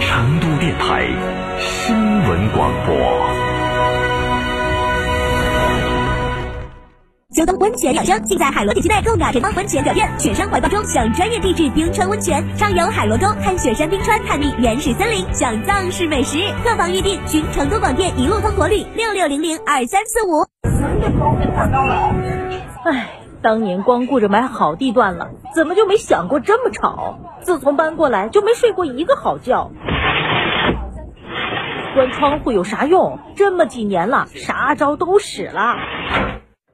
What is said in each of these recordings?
成都电台新闻广播。秋冬温泉养生，尽在海螺点心内购雅晨邦温泉酒店，雪山怀抱中享专业地质冰川温泉，畅游海螺沟，看雪山冰川，探秘原始森林，享藏式美食。客房预订，寻成都广电一路通国旅六六零零二三四五。唉，当年光顾着买好地段了，怎么就没想过这么吵？自从搬过来就没睡过一个好觉。关窗户有啥用？这么几年了，啥招都使了。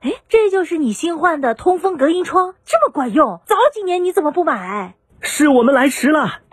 哎，这就是你新换的通风隔音窗，这么管用？早几年你怎么不买？是我们来迟了。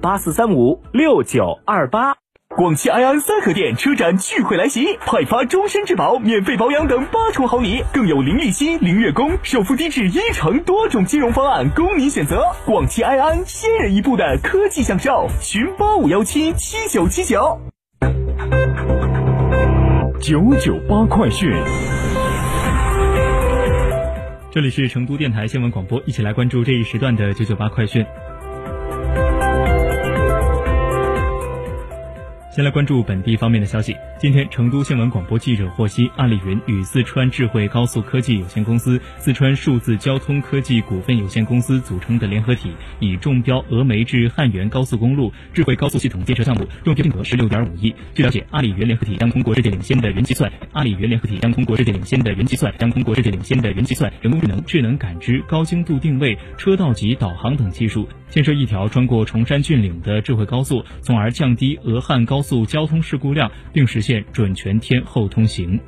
八四三五六九二八，广汽埃安三河店车展聚会来袭，派发终身质保、免费保养等八重好礼，更有零利息、零月供、首付低至一成多种金融方案供您选择。广汽埃安先人一步的科技享受，寻八五幺七七九七九。九九八快讯。这里是成都电台新闻广播，一起来关注这一时段的九九八快讯。先来关注本地方面的消息。今天，成都新闻广播记者获悉，阿里云与四川智慧高速科技有限公司、四川数字交通科技股份有限公司组成的联合体，已中标峨眉至汉源高速公路智慧高速系统建设项目，中标金额十六点五亿。据了解，阿里云联合体将通过世界领先的云计算，阿里云联合体将通过世界领先的云计算，将通过世界领先的云计算、人工智能、智能感知、高精度定位、车道级导航等技术，建设一条穿过崇山峻岭的智慧高速，从而降低俄汉高速速交通事故量，并实现准全天候通行。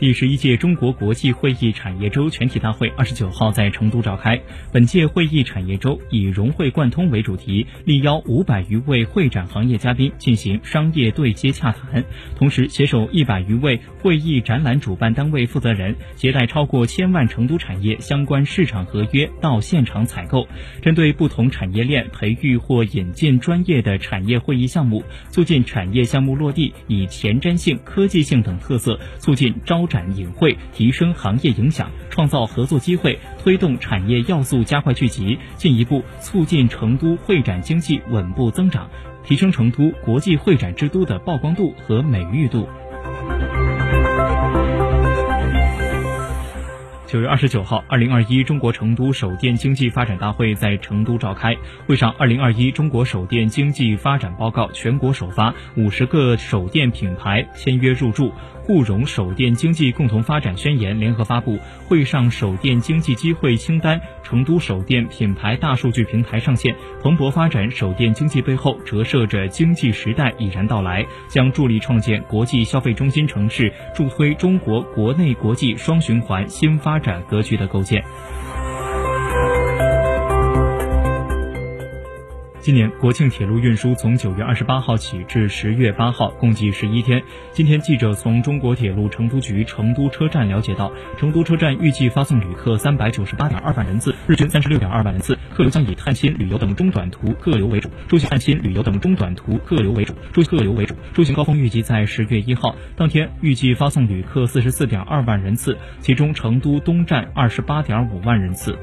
第十一届中国国际会议产业周全体大会二十九号在成都召开。本届会议产业周以“融会贯通”为主题，力邀五百余位会展行业嘉宾进行商业对接洽谈，同时携手一百余位会议展览主办单位负责人，携带超过千万成都产业相关市场合约到现场采购，针对不同产业链培育或引进专业的产业会议项目，促进产业项目落地，以前瞻性、科技性等特色促进招。展引会，提升行业影响，创造合作机会，推动产业要素加快聚集，进一步促进成都会展经济稳步增长，提升成都国际会展之都的曝光度和美誉度。九月二十九号，二零二一中国成都首店经济发展大会在成都召开。会上，二零二一中国首店经济发展报告全国首发，五十个首店品牌签约入驻。沪蓉首店经济共同发展宣言联合发布，会上首店经济机会清单，成都首店品牌大数据平台上线，蓬勃发展首店经济背后折射着经济时代已然到来，将助力创建国际消费中心城市，助推中国国内国际双循环新发展格局的构建。今年国庆铁路运输从九月二十八号起至十月八号，共计十一天。今天，记者从中国铁路成都局成都车站了解到，成都车站预计发送旅客三百九十八点二万人次，日均三十六点二万人次。客流将以探亲旅游等中短途客流为主，出行探亲旅游等中短途客流为主，出行客流为主。出行高峰预计在十月一号当天，预计发送旅客四十四点二万人次，其中成都东站二十八点五万人次。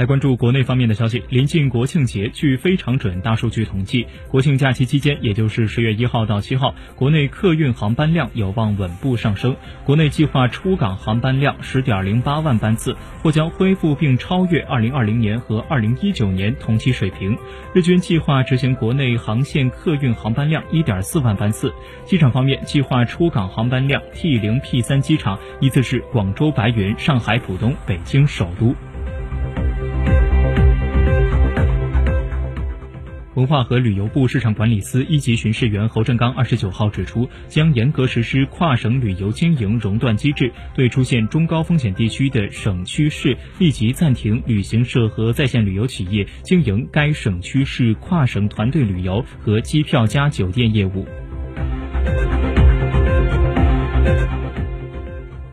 来关注国内方面的消息。临近国庆节，据非常准大数据统计，国庆假期期间，也就是十月一号到七号，国内客运航班量有望稳步上升。国内计划出港航班量十点零八万班次，或将恢复并超越二零二零年和二零一九年同期水平。日均计划执行国内航线客运航班量一点四万班次。机场方面，计划出港航班量 T 零 P 三机场依次是广州白云、上海浦东、北京首都。文化和旅游部市场管理司一级巡视员侯振刚二十九号指出，将严格实施跨省旅游经营熔断机制，对出现中高风险地区的省区市立即暂停旅行社和在线旅游企业经营该省区市跨省团队旅游和机票加酒店业务。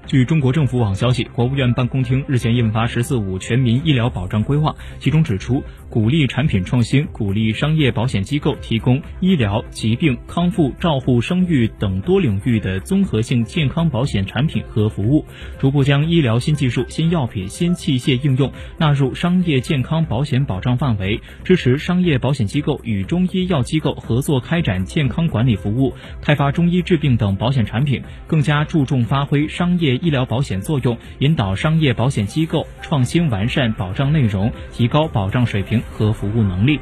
据中国政府网消息，国务院办公厅日前印发《“十四五”全民医疗保障规划》，其中指出，鼓励产品创新，鼓励商业保险机构提供医疗、疾病、康复、照护、生育等多领域的综合性健康保险产品和服务，逐步将医疗新技术、新药品、新器械应用纳入商业健康保险保障范围，支持商业保险机构与中医药机构合作开展健康管理服务，开发中医治病等保险产品，更加注重发挥商业。医疗保险作用，引导商业保险机构创新完善保障内容，提高保障水平和服务能力。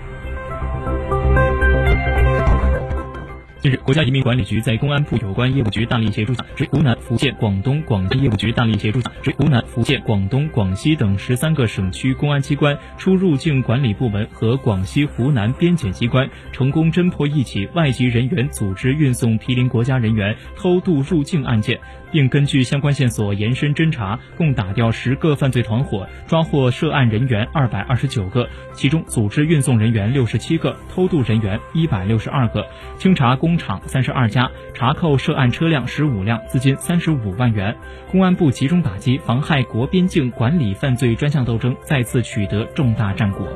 近日，国家移民管理局在公安部有关业务局大力协助下，对湖南、福建、广东、广西业务局大力协助下，对湖南、福建、广东、广西等十三个省区公安机关、出入境管理部门和广西、湖南边检机关成功侦破一起外籍人员组织运送毗邻国家人员偷渡入境案件。并根据相关线索延伸侦查，共打掉十个犯罪团伙，抓获涉案人员二百二十九个，其中组织运送人员六十七个，偷渡人员一百六十二个，清查公厂三十二家，查扣涉案车辆十五辆，资金三十五万元。公安部集中打击妨害国边境管理犯罪专项斗争再次取得重大战果。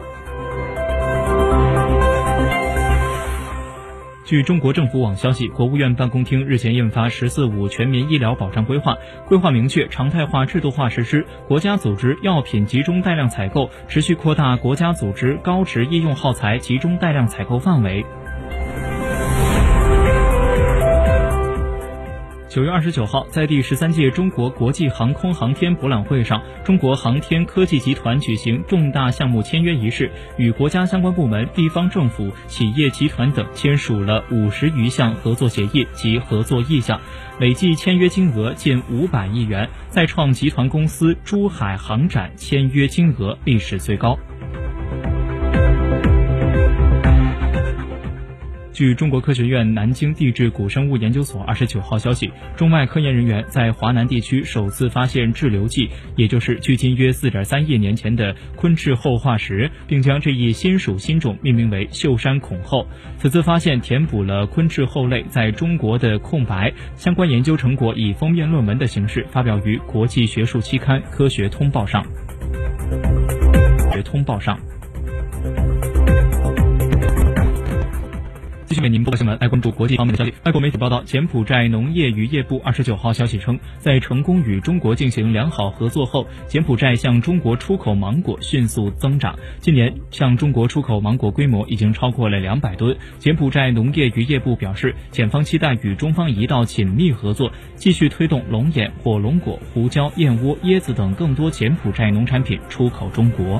据中国政府网消息，国务院办公厅日前印发《“十四五”全民医疗保障规划》，规划明确常态化、制度化实施国家组织药品集中带量采购，持续扩大国家组织高值医用耗材集中带量采购范围。九月二十九号，在第十三届中国国际航空航天博览会上，中国航天科技集团举行重大项目签约仪式，与国家相关部门、地方政府、企业集团等签署了五十余项合作协议及合作意向，累计签约金额近五百亿元，再创集团公司珠海航展签约金额历史最高。据中国科学院南京地质古生物研究所二十九号消息，中外科研人员在华南地区首次发现滞留纪，也就是距今约四点三亿年前的昆翅后化石，并将这一新属新种命名为秀山孔后。此次发现填补了昆翅后类在中国的空白。相关研究成果以封面论文的形式发表于国际学术期刊《科学通报》上。学通报上。继续为您播报新闻，来关注国际方面的消息。外国媒体报道，柬埔寨农业渔业部二十九号消息称，在成功与中国进行良好合作后，柬埔寨向中国出口芒果迅速增长。今年向中国出口芒果规模已经超过了两百吨。柬埔寨农业渔业部表示，柬方期待与中方一道紧密合作，继续推动龙眼、火龙果、胡椒、燕窝、椰子等更多柬埔寨农产品出口中国。